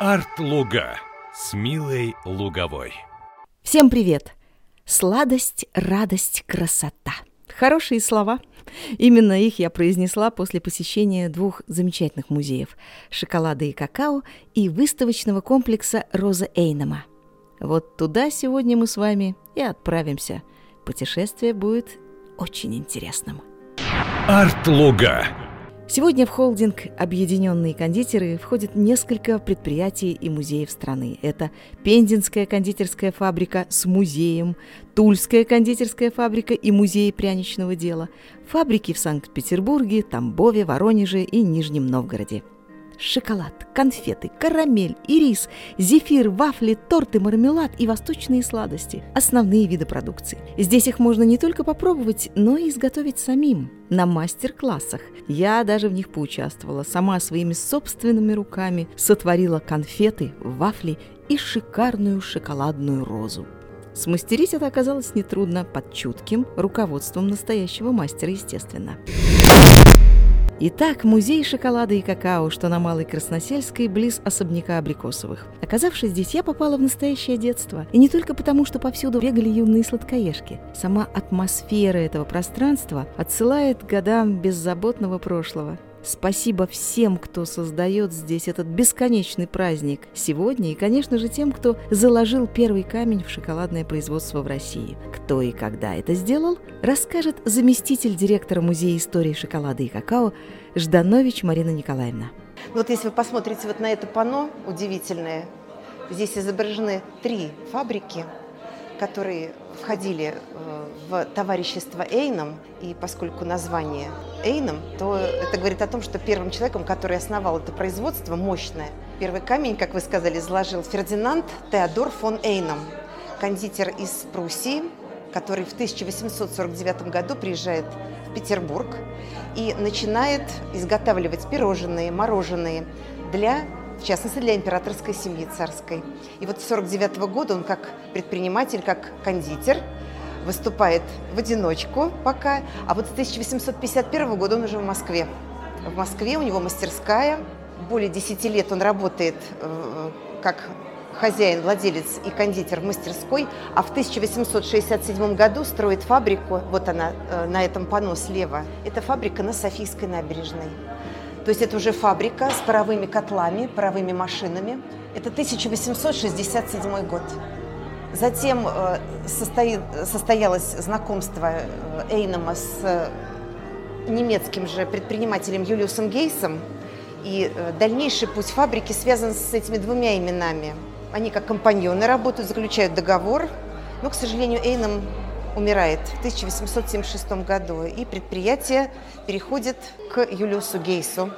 Арт-Луга с Милой Луговой. Всем привет! Сладость, радость, красота. Хорошие слова. Именно их я произнесла после посещения двух замечательных музеев – шоколада и какао и выставочного комплекса Роза Эйнема. Вот туда сегодня мы с вами и отправимся. Путешествие будет очень интересным. Арт-Луга Сегодня в холдинг «Объединенные кондитеры» входит несколько предприятий и музеев страны. Это Пензенская кондитерская фабрика с музеем, Тульская кондитерская фабрика и музей пряничного дела, фабрики в Санкт-Петербурге, Тамбове, Воронеже и Нижнем Новгороде – шоколад, конфеты, карамель, ирис, зефир, вафли, торты, мармелад и восточные сладости – основные виды продукции. Здесь их можно не только попробовать, но и изготовить самим на мастер-классах. Я даже в них поучаствовала, сама своими собственными руками сотворила конфеты, вафли и шикарную шоколадную розу. Смастерить это оказалось нетрудно под чутким руководством настоящего мастера, естественно. Итак, музей шоколада и какао, что на Малой Красносельской, близ особняка Абрикосовых. Оказавшись здесь, я попала в настоящее детство. И не только потому, что повсюду бегали юные сладкоежки. Сама атмосфера этого пространства отсылает к годам беззаботного прошлого. Спасибо всем, кто создает здесь этот бесконечный праздник сегодня и, конечно же, тем, кто заложил первый камень в шоколадное производство в России. Кто и когда это сделал, расскажет заместитель директора Музея истории шоколада и какао Жданович Марина Николаевна. Вот если вы посмотрите вот на это панно удивительное, здесь изображены три фабрики, которые входили э, в товарищество Эйном, и поскольку название Эйном, то это говорит о том, что первым человеком, который основал это производство, мощное, первый камень, как вы сказали, заложил Фердинанд Теодор фон Эйном, кондитер из Пруссии, который в 1849 году приезжает в Петербург и начинает изготавливать пирожные, мороженые для в частности для императорской семьи царской. И вот с 1949 года он как предприниматель, как кондитер выступает в одиночку пока, а вот с 1851 года он уже в Москве. В Москве у него мастерская, более 10 лет он работает э, как хозяин, владелец и кондитер в мастерской, а в 1867 году строит фабрику, вот она э, на этом панно слева, это фабрика на Софийской набережной. То есть это уже фабрика с паровыми котлами, паровыми машинами. Это 1867 год. Затем э, состоялось знакомство э, Эйнема с э, немецким же предпринимателем Юлиусом Гейсом. И дальнейший путь фабрики связан с этими двумя именами. Они как компаньоны работают, заключают договор. Но, к сожалению, Эйном умирает в 1876 году, и предприятие переходит к Юлиусу Гейсу.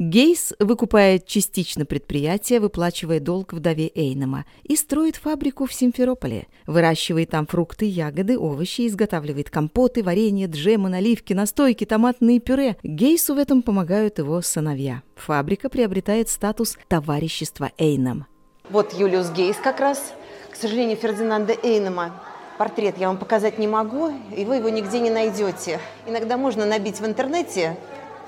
Гейс выкупает частично предприятие, выплачивая долг вдове Эйнема, и строит фабрику в Симферополе. Выращивает там фрукты, ягоды, овощи, изготавливает компоты, варенье, джемы, наливки, настойки, томатные пюре. Гейсу в этом помогают его сыновья. Фабрика приобретает статус товарищества Эйном. Вот Юлиус Гейс как раз. К сожалению, Фердинанда Эйнема портрет я вам показать не могу, и вы его нигде не найдете. Иногда можно набить в интернете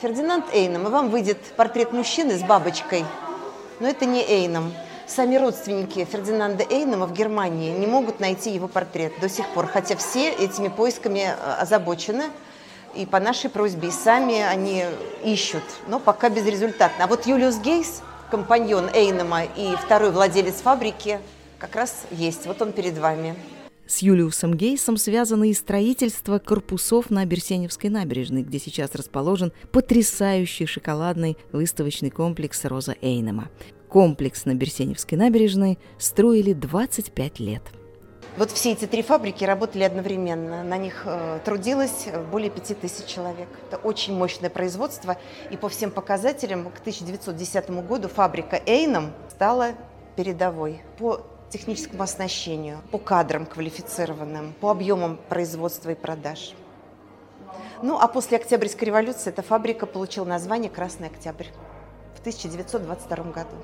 Фердинанд Эйном, и вам выйдет портрет мужчины с бабочкой. Но это не Эйном. Сами родственники Фердинанда Эйнома в Германии не могут найти его портрет до сих пор, хотя все этими поисками э, озабочены. И по нашей просьбе, и сами они ищут, но пока безрезультатно. А вот Юлиус Гейс, компаньон Эйнома и второй владелец фабрики, как раз есть. Вот он перед вами. С Юлиусом Гейсом связано и строительство корпусов на Берсеневской набережной, где сейчас расположен потрясающий шоколадный выставочный комплекс Роза Эйнема. Комплекс на Берсеневской набережной строили 25 лет. Вот все эти три фабрики работали одновременно. На них э, трудилось более пяти тысяч человек. Это очень мощное производство. И по всем показателям к 1910 году фабрика Эйном стала передовой. По техническому оснащению, по кадрам квалифицированным, по объемам производства и продаж. Ну а после Октябрьской революции эта фабрика получила название «Красный Октябрь» в 1922 году.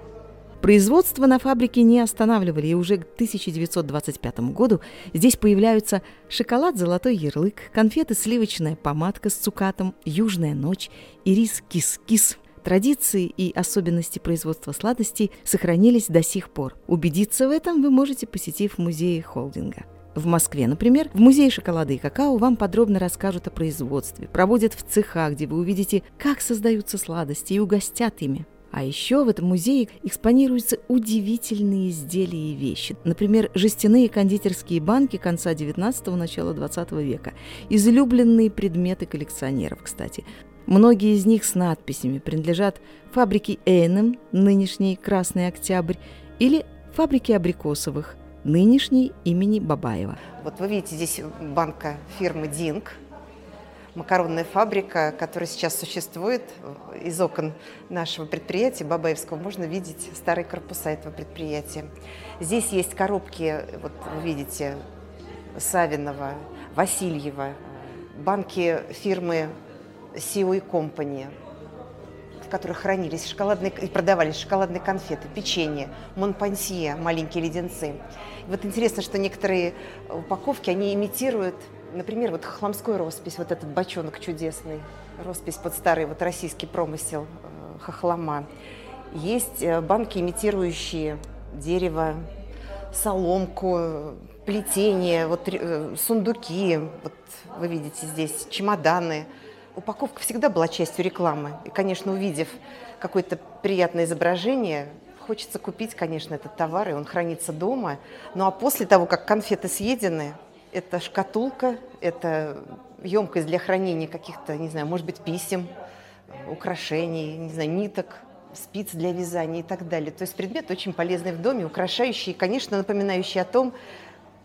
Производство на фабрике не останавливали, и уже к 1925 году здесь появляются шоколад «Золотой ярлык», конфеты «Сливочная помадка» с цукатом, «Южная ночь» и рис «Кис-кис», Традиции и особенности производства сладостей сохранились до сих пор. Убедиться в этом вы можете, посетив музеи холдинга. В Москве, например, в Музее шоколада и какао вам подробно расскажут о производстве, проводят в цеха, где вы увидите, как создаются сладости и угостят ими. А еще в этом музее экспонируются удивительные изделия и вещи. Например, жестяные кондитерские банки конца 19-го, начала 20 века. Излюбленные предметы коллекционеров, кстати. Многие из них с надписями принадлежат фабрике Эйнем, нынешний Красный Октябрь, или фабрике Абрикосовых, нынешней имени Бабаева. Вот вы видите здесь банка фирмы «Динг», макаронная фабрика, которая сейчас существует. Из окон нашего предприятия Бабаевского можно видеть старые корпуса этого предприятия. Здесь есть коробки, вот вы видите, Савинова, Васильева, банки фирмы Сио и Компани, в которых хранились шоколадные и продавались шоколадные конфеты, печенье, монпансье, маленькие леденцы. И вот интересно, что некоторые упаковки, они имитируют, например, вот хохломской роспись, вот этот бочонок чудесный, роспись под старый вот российский промысел э, хохлома. Есть э, банки, имитирующие дерево, соломку, плетение, вот э, сундуки, вот вы видите здесь чемоданы – упаковка всегда была частью рекламы. И, конечно, увидев какое-то приятное изображение, хочется купить, конечно, этот товар, и он хранится дома. Ну а после того, как конфеты съедены, это шкатулка, это емкость для хранения каких-то, не знаю, может быть, писем, украшений, не знаю, ниток, спиц для вязания и так далее. То есть предмет очень полезный в доме, украшающий, конечно, напоминающий о том,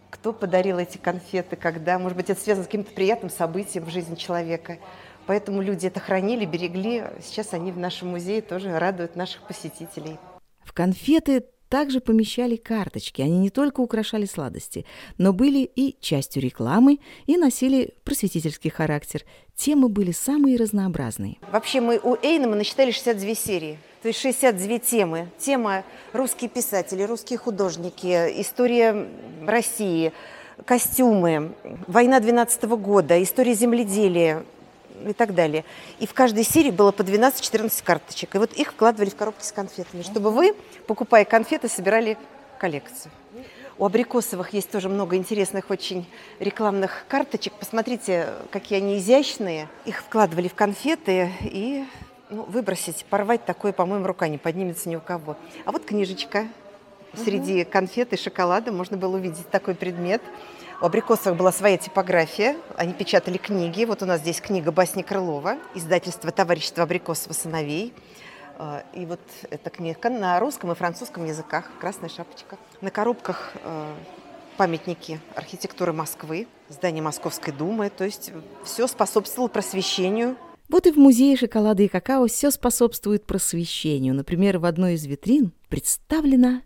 кто подарил эти конфеты, когда, может быть, это связано с каким-то приятным событием в жизни человека. Поэтому люди это хранили, берегли. Сейчас они в нашем музее тоже радуют наших посетителей. В конфеты также помещали карточки. Они не только украшали сладости, но были и частью рекламы и носили просветительский характер. Темы были самые разнообразные. Вообще мы у Эйнема насчитали 62 серии. То есть 62 темы. Тема «Русские писатели», «Русские художники», «История России», «Костюмы», «Война 12 года», «История земледелия», и так далее. И в каждой серии было по 12-14 карточек. И вот их вкладывали в коробки с конфетами, чтобы вы, покупая конфеты, собирали коллекцию. У Абрикосовых есть тоже много интересных очень рекламных карточек. Посмотрите, какие они изящные. Их вкладывали в конфеты и ну, выбросить, порвать такое, по-моему, рука не поднимется ни у кого. А вот книжечка. Среди конфет и шоколада можно было увидеть такой предмет – у Абрикосовых была своя типография, они печатали книги. Вот у нас здесь книга Басни Крылова, издательство «Товарищество Абрикосова сыновей». А, и вот эта книга на русском и французском языках, красная шапочка. На коробках а, памятники архитектуры Москвы, здание Московской Думы. То есть все способствовало просвещению вот и в музее шоколада и какао все способствует просвещению. Например, в одной из витрин представлена...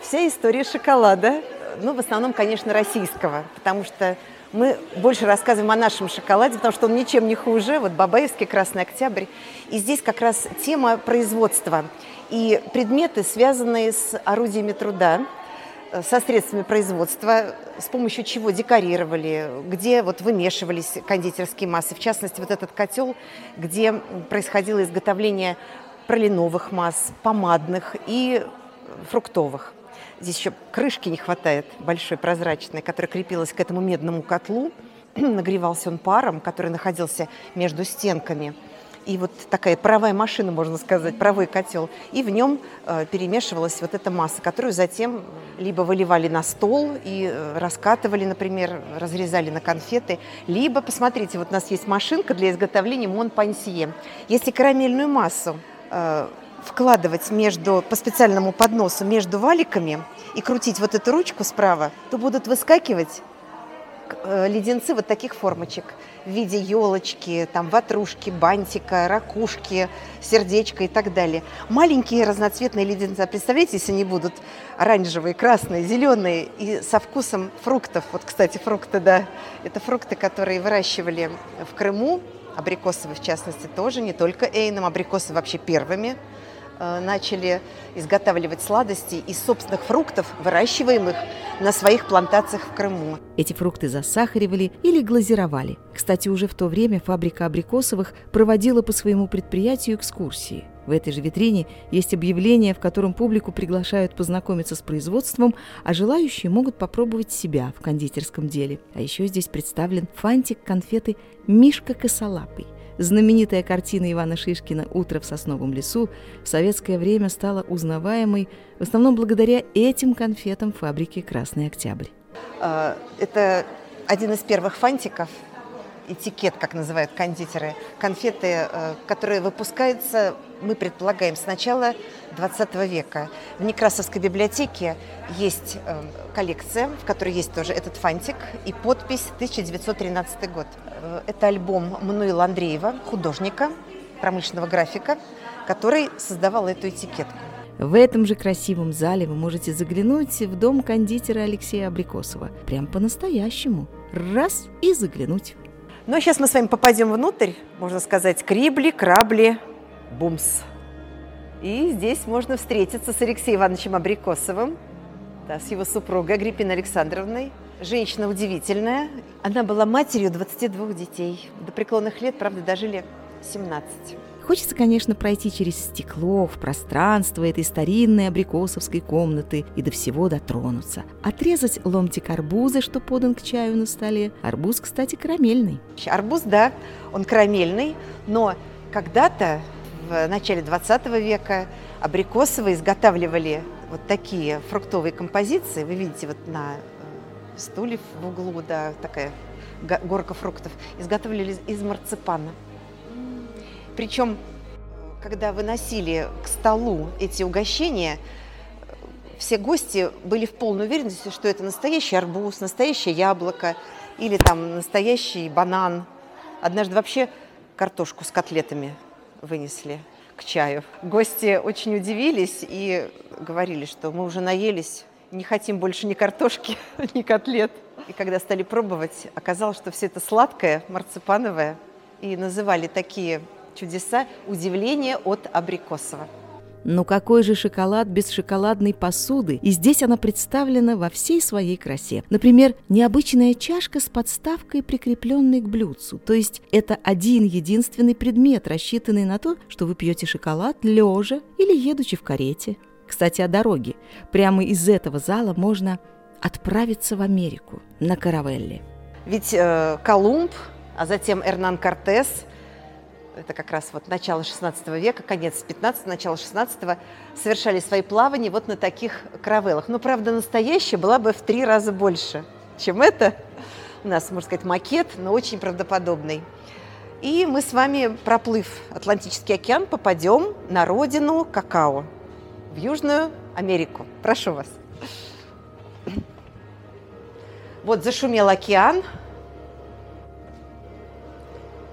Вся история шоколада ну, в основном, конечно, российского, потому что мы больше рассказываем о нашем шоколаде, потому что он ничем не хуже. Вот Бабаевский, Красный Октябрь. И здесь как раз тема производства и предметы, связанные с орудиями труда, э, со средствами производства, с помощью чего декорировали, где вот вымешивались кондитерские массы. В частности, вот этот котел, где происходило изготовление пролиновых масс, помадных и фруктовых. Здесь еще крышки не хватает, большой прозрачной, которая крепилась к этому медному котлу. Нагревался он паром, который находился между стенками. И вот такая паровая машина, можно сказать, паровой котел. И в нем э, перемешивалась вот эта масса, которую затем либо выливали на стол и э, раскатывали, например, разрезали на конфеты, либо, посмотрите, вот у нас есть машинка для изготовления монпансье. Если карамельную массу э, вкладывать между, по специальному подносу между валиками и крутить вот эту ручку справа, то будут выскакивать э, леденцы вот таких формочек в виде елочки, там ватрушки, бантика, ракушки, сердечка и так далее. Маленькие разноцветные леденцы. Представляете, если они будут оранжевые, красные, зеленые и со вкусом фруктов. Вот, кстати, фрукты, да, это фрукты, которые выращивали в Крыму, абрикосовые в частности тоже, не только Эйном, абрикосы вообще первыми начали изготавливать сладости из собственных фруктов, выращиваемых на своих плантациях в Крыму. Эти фрукты засахаривали или глазировали. Кстати, уже в то время фабрика Абрикосовых проводила по своему предприятию экскурсии. В этой же витрине есть объявление, в котором публику приглашают познакомиться с производством, а желающие могут попробовать себя в кондитерском деле. А еще здесь представлен фантик конфеты «Мишка косолапый». Знаменитая картина Ивана Шишкина «Утро в сосновом лесу» в советское время стала узнаваемой в основном благодаря этим конфетам фабрики «Красный Октябрь». А, это один из первых фантиков, этикет, как называют кондитеры, конфеты, э, которые выпускаются, мы предполагаем, с начала 20 века. В Некрасовской библиотеке есть э, коллекция, в которой есть тоже этот фантик и подпись 1913 год. Э, это альбом Мануила Андреева, художника, промышленного графика, который создавал эту этикетку. В этом же красивом зале вы можете заглянуть в дом кондитера Алексея Абрикосова. Прям по-настоящему. Раз и заглянуть. Ну а сейчас мы с вами попадем внутрь, можно сказать, крибли, крабли, бумс. И здесь можно встретиться с Алексеем Ивановичем Абрикосовым, да, с его супругой Агриппиной Александровной. Женщина удивительная. Она была матерью 22 детей. До преклонных лет, правда, дожили 17. Хочется, конечно, пройти через стекло в пространство этой старинной абрикосовской комнаты и до всего дотронуться. Отрезать ломтик арбуза, что подан к чаю на столе. Арбуз, кстати, карамельный. Арбуз, да, он карамельный, но когда-то в начале 20 века абрикосовые изготавливали вот такие фруктовые композиции. Вы видите вот на э, стуле в углу, да, такая горка фруктов. Изготавливали из марципана. Причем, когда выносили к столу эти угощения, все гости были в полной уверенности, что это настоящий арбуз, настоящее яблоко или там настоящий банан. Однажды вообще картошку с котлетами вынесли к чаю. Гости очень удивились и говорили, что мы уже наелись, не хотим больше ни картошки, ни котлет. И когда стали пробовать, оказалось, что все это сладкое, марципановое. И называли такие чудеса удивления от Абрикосова. Но какой же шоколад без шоколадной посуды? И здесь она представлена во всей своей красе. Например, необычная чашка с подставкой, прикрепленной к блюдцу. То есть это один единственный предмет, рассчитанный на то, что вы пьете шоколад лежа или едучи в карете. Кстати, о дороге. Прямо из этого зала можно отправиться в Америку на каравелле. Ведь э, Колумб, а затем Эрнан Кортес – это как раз вот начало 16 века, конец 15 начало 16 совершали свои плавания вот на таких каравеллах. Но, правда, настоящая была бы в три раза больше, чем это. У нас, можно сказать, макет, но очень правдоподобный. И мы с вами, проплыв Атлантический океан, попадем на родину какао, в Южную Америку. Прошу вас. Вот зашумел океан,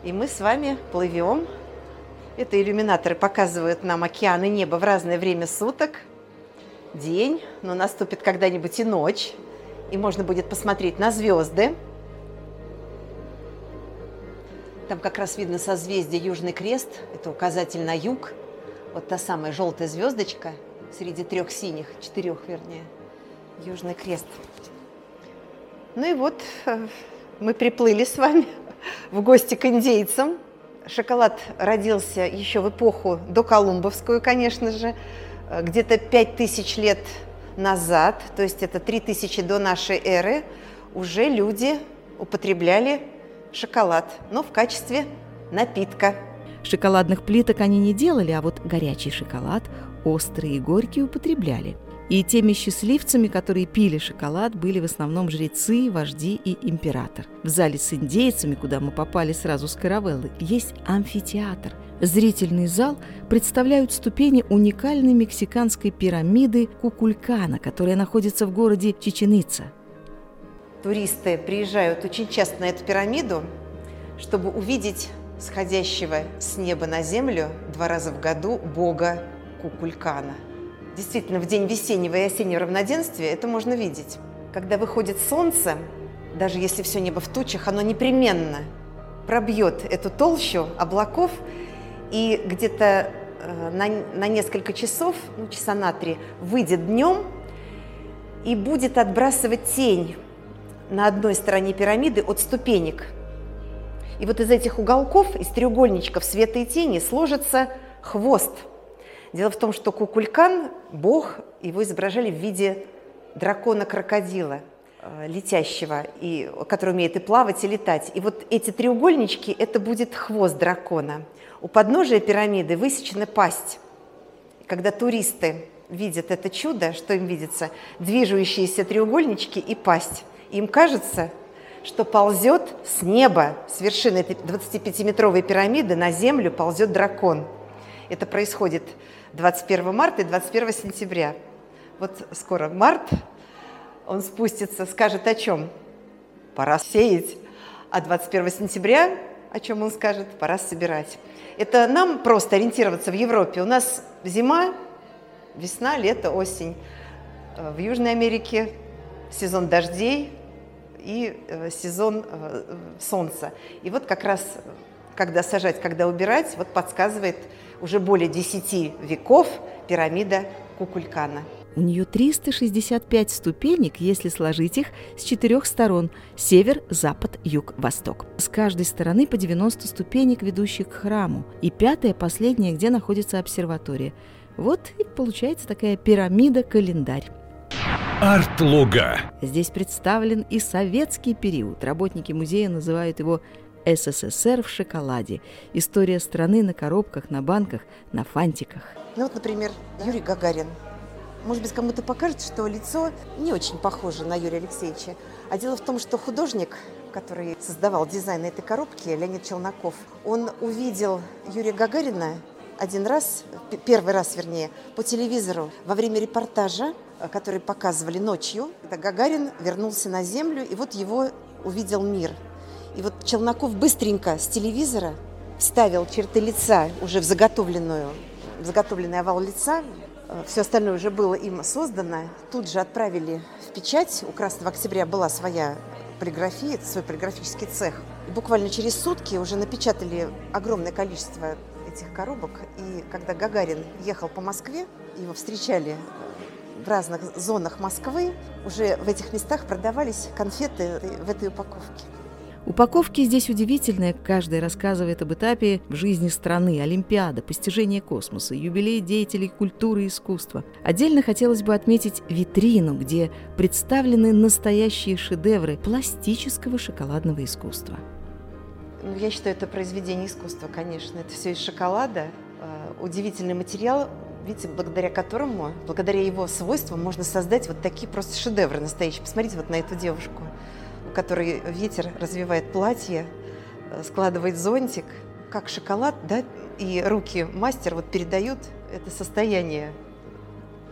и мы с вами плывем. Это иллюминаторы показывают нам океан и небо в разное время суток. День, но наступит когда-нибудь и ночь. И можно будет посмотреть на звезды. Там как раз видно созвездие Южный Крест. Это указатель на юг. Вот та самая желтая звездочка среди трех синих, четырех вернее. Южный Крест. Ну и вот э, мы приплыли с вами в гости к индейцам. Шоколад родился еще в эпоху доколумбовскую, конечно же, где-то 5000 лет назад, то есть это 3000 до нашей эры, уже люди употребляли шоколад, но в качестве напитка. Шоколадных плиток они не делали, а вот горячий шоколад, острый и горький, употребляли. И теми счастливцами, которые пили шоколад, были в основном жрецы, вожди и император. В зале с индейцами, куда мы попали сразу с каравеллы, есть амфитеатр. Зрительный зал представляют ступени уникальной мексиканской пирамиды Кукулькана, которая находится в городе Чеченица. Туристы приезжают очень часто на эту пирамиду, чтобы увидеть сходящего с неба на землю два раза в году бога Кукулькана – Действительно, в день весеннего и осеннего равноденствия это можно видеть. Когда выходит солнце, даже если все небо в тучах, оно непременно пробьет эту толщу облаков, и где-то э, на, на несколько часов, ну, часа на три, выйдет днем и будет отбрасывать тень на одной стороне пирамиды от ступенек. И вот из этих уголков, из треугольничков света и тени сложится хвост. Дело в том, что Кукулькан, бог, его изображали в виде дракона-крокодила – Э, летящего, и, который умеет и плавать, и летать. И вот эти треугольнички – это будет хвост дракона. У подножия пирамиды высечена пасть. Когда туристы видят это чудо, что им видится? Движущиеся треугольнички и пасть. Им кажется, что ползет с неба, с вершины этой 25-метровой пирамиды на землю ползет дракон. Это происходит 21 марта и 21 сентября. Вот скоро март, он спустится, скажет о чем? Пора сеять. А 21 сентября о чем он скажет? Пора собирать. Это нам просто ориентироваться в Европе. У нас зима, весна, лето, осень. Э, в Южной Америке сезон дождей и э, сезон э, солнца. И вот как раз, когда сажать, когда убирать, вот подсказывает уже более 10 веков пирамида Кукулькана. У нее 365 ступенек, если сложить их с четырех сторон – север, запад, юг, восток. С каждой стороны по 90 ступенек, ведущих к храму. И пятая, последняя, где находится обсерватория. Вот и получается такая пирамида-календарь. Арт-луга. Здесь представлен и советский период. Работники музея называют его СССР в шоколаде. История страны на коробках, на банках, на фантиках. Ну вот, например, Юрий Гагарин – может быть, кому-то покажется, что лицо не очень похоже на Юрия Алексеевича. А дело в том, что художник, который создавал дизайн этой коробки, Леонид Челноков, он увидел Юрия Гагарина один раз, первый раз, вернее, по телевизору во время репортажа, который показывали ночью. Гагарин вернулся на Землю, и вот его увидел мир. И вот Челноков быстренько с телевизора вставил черты лица уже в заготовленную, в заготовленный овал лица, Э, Все остальное уже было им создано. Тут же отправили в печать. У Красного Октября была своя полиграфия, свой полиграфический цех. И буквально через сутки уже напечатали огромное количество этих коробок. И когда Гагарин ехал по Москве, его встречали в разных зонах Москвы, уже в этих местах продавались конфеты в этой упаковке. Упаковки здесь удивительные, каждый рассказывает об этапе в жизни страны, Олимпиада, постижение космоса, юбилей деятелей культуры и искусства. Отдельно хотелось бы отметить витрину, где представлены настоящие шедевры пластического шоколадного искусства. Ну, я считаю, это произведение искусства, конечно. Это все из шоколада. Э, удивительный материал, видите, благодаря которому, благодаря его свойствам можно создать вот такие просто шедевры настоящие. Посмотрите вот на эту девушку который ветер развивает платье, э, складывает зонтик, как шоколад, да, и руки мастер вот передают это состояние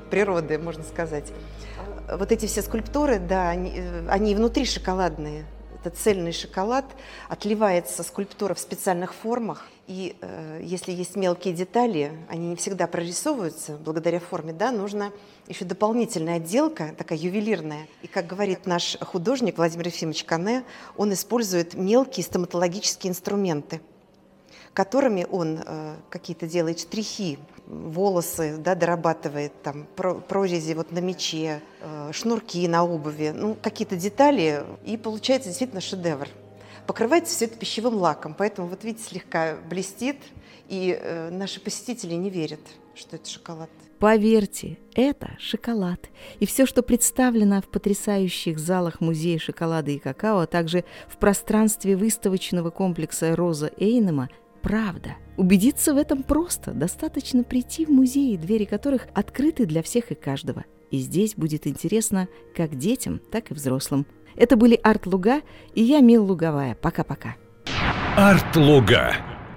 природы, можно сказать. Вот эти все скульптуры, да, они, э, они внутри шоколадные это цельный шоколад, отливается скульптура в специальных формах. И э, если есть мелкие детали, они не всегда прорисовываются благодаря форме, да, нужно еще дополнительная отделка, такая ювелирная. И, как говорит наш художник Владимир Ефимович Кане, он использует мелкие стоматологические инструменты которыми он э, какие-то делает штрихи, волосы, да, дорабатывает, там, прорези вот на мече, э, шнурки на обуви, ну, какие-то детали, и получается действительно шедевр. Покрывается все это пищевым лаком, поэтому, вот видите, слегка блестит, и э, наши посетители не верят, что это шоколад. Поверьте, это шоколад. И все, что представлено в потрясающих залах музея шоколада и какао, а также в пространстве выставочного комплекса Роза Эйнема, правда. Убедиться в этом просто. Достаточно прийти в музеи, двери которых открыты для всех и каждого. И здесь будет интересно как детям, так и взрослым. Это были Арт Луга и я, Мил Луговая. Пока-пока. Арт Луга.